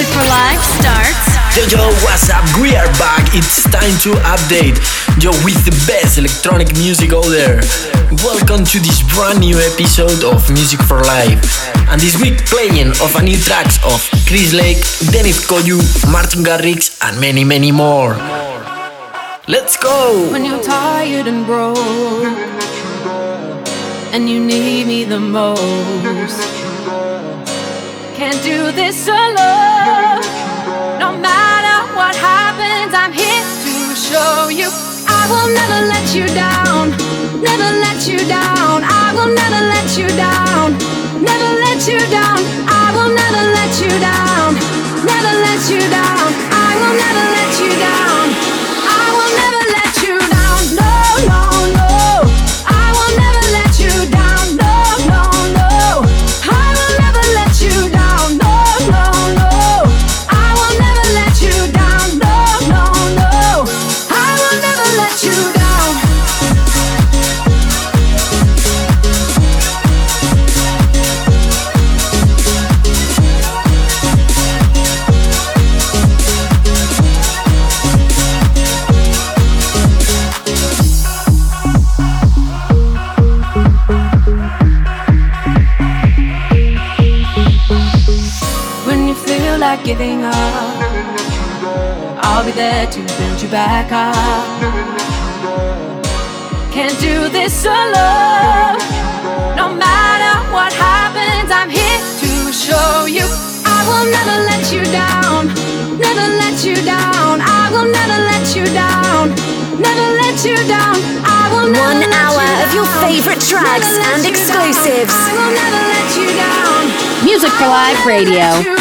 Music for Life starts. Yo yo, what's up? We are back. It's time to update. Yo, with the best electronic music out there. Welcome to this brand new episode of Music for Life. And this week playing of a new tracks of Chris Lake, Dennis Koyu, Martin Garrix, and many many more. Let's go! when you're tired and broke and you need me the most. Can't do this alone. No matter what happens, I'm here to show you. I will never let you down. Never let you down. I will never let you down. Never let you down. I will never let you down. Never let you down. I will never let you down. Giving up, I'll be there to build you back up. Can't do this alone. No matter what happens, I'm here to show you. I will never let you down. Never let you down. I will never let you down. Never let you down. I will never One let hour you of your favorite tracks and you down. exclusives. I will never let you down. Music for Live Radio.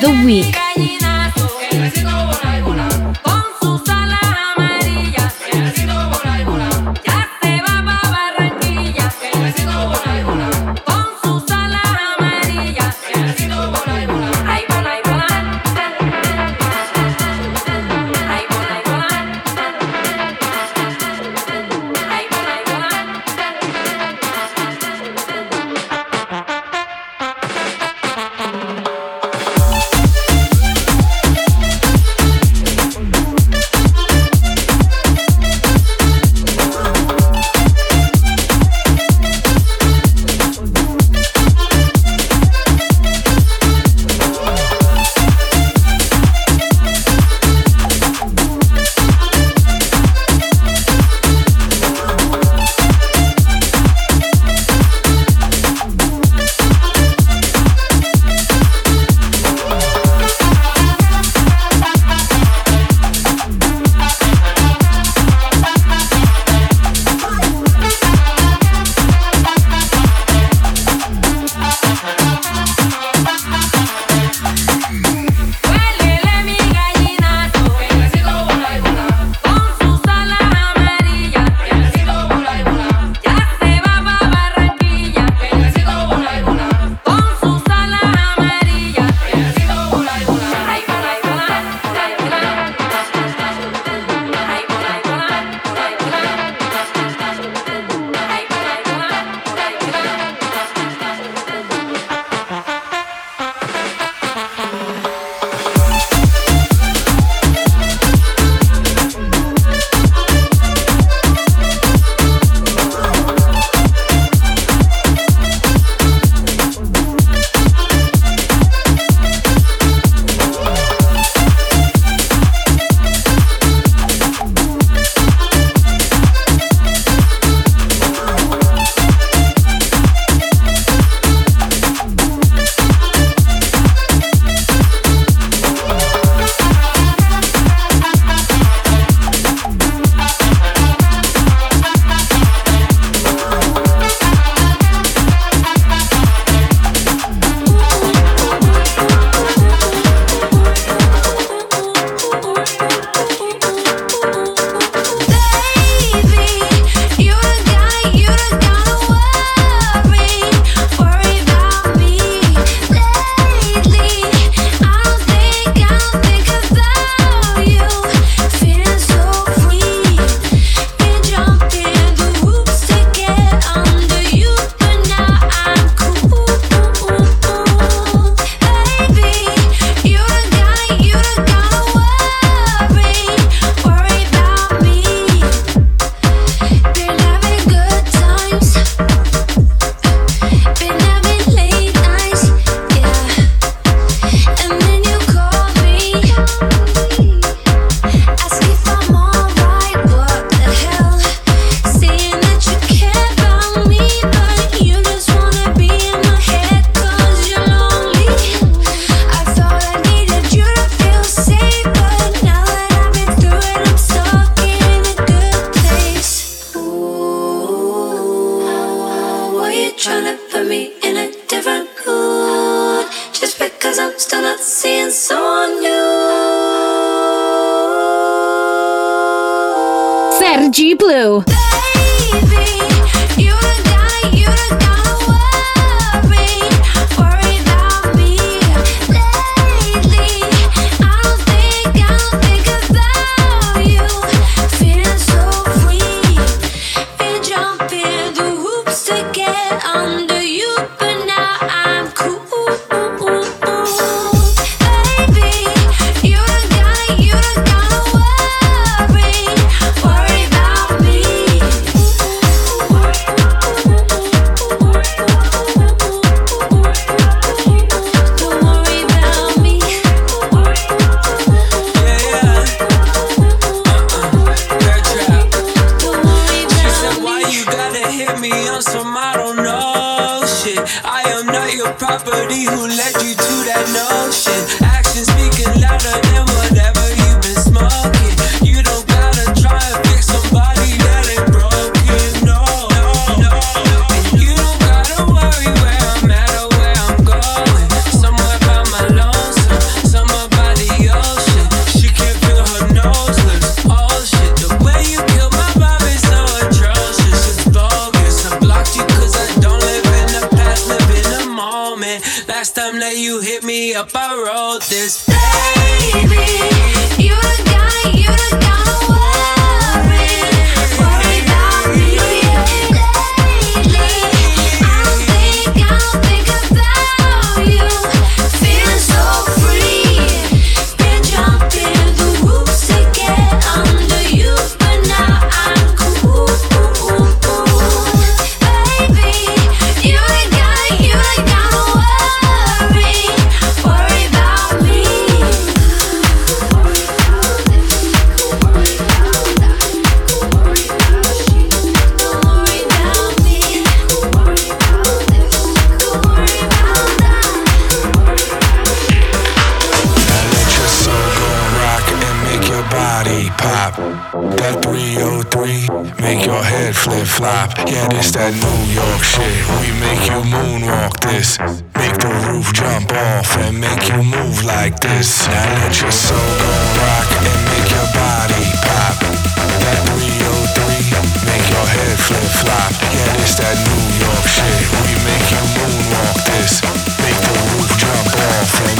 The week. Together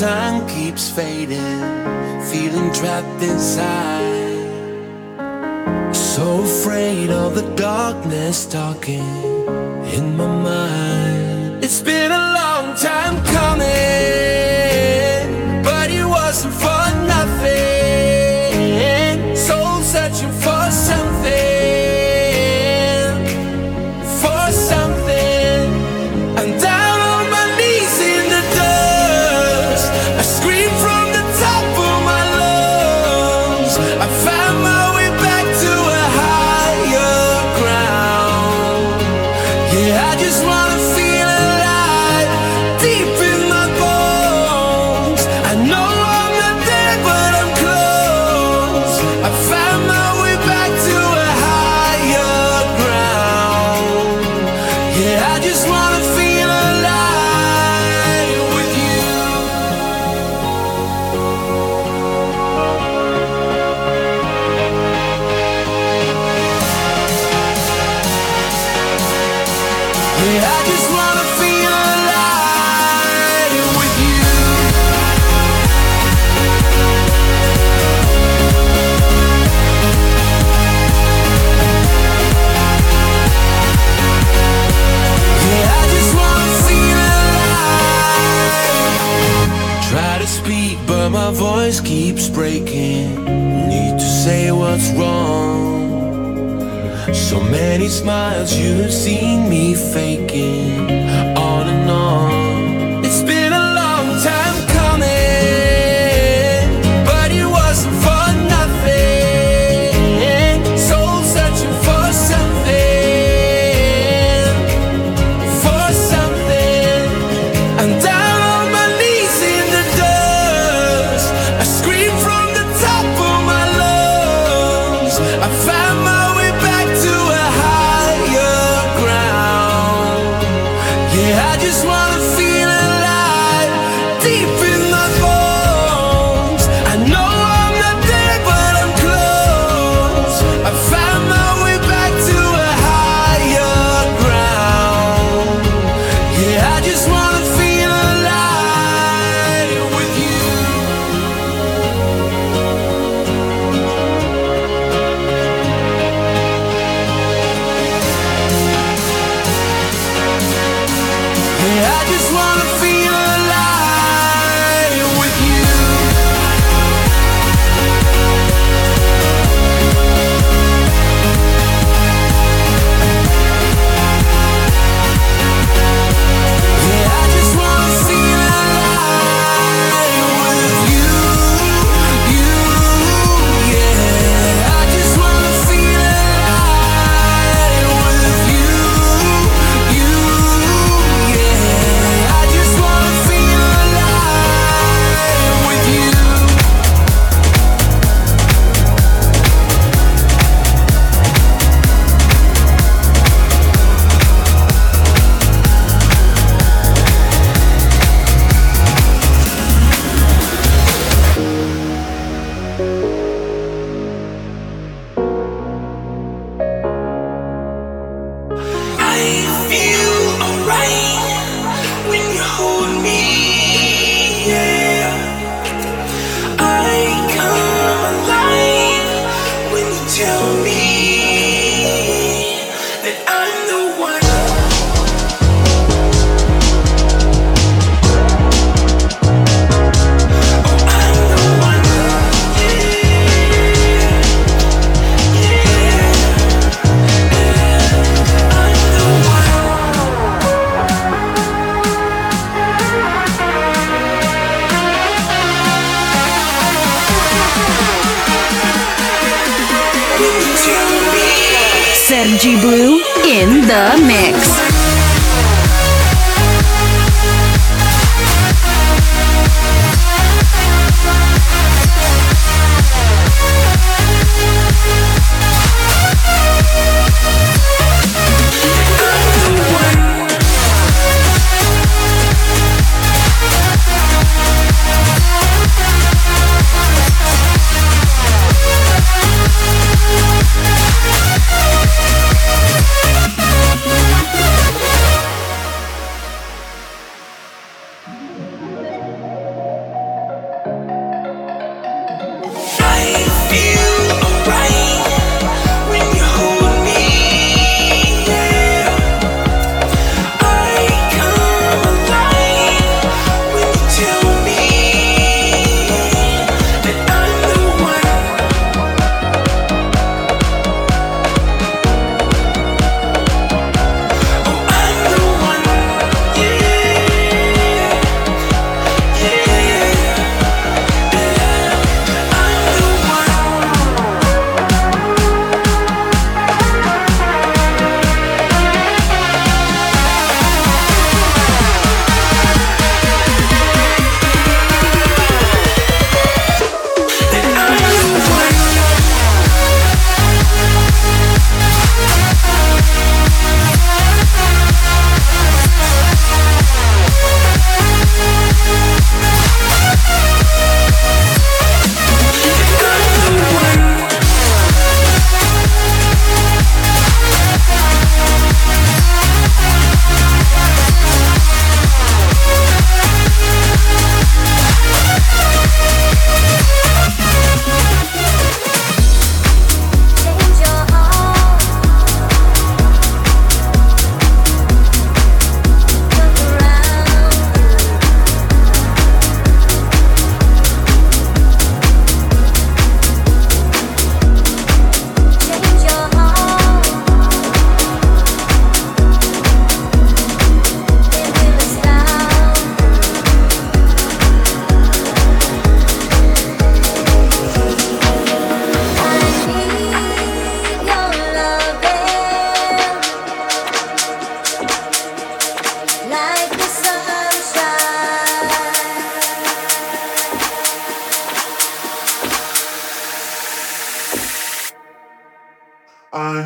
time keeps fading, feeling trapped inside. So afraid of the darkness talking in my mind. It's been a voice keeps breaking. Need to say what's wrong. So many smiles you've seen me faking on and on.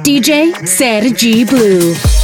DJ Sergi Blue.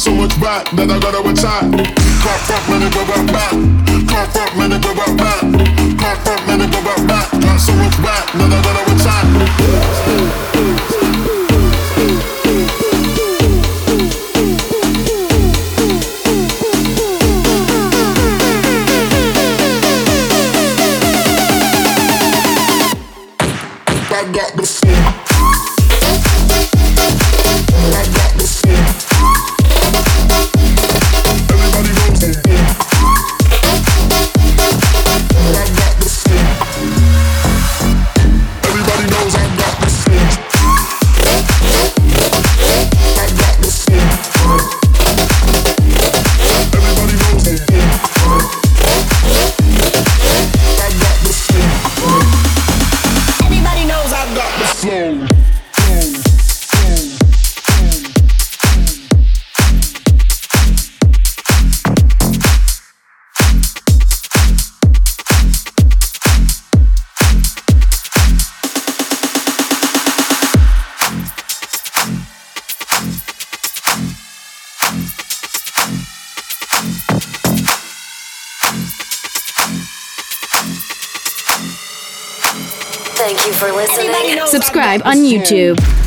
so much back that I gotta attack. Can't front, many go back back. Can't front, many go back back. Can't front, many go back back. So much back that I gotta. YouTube.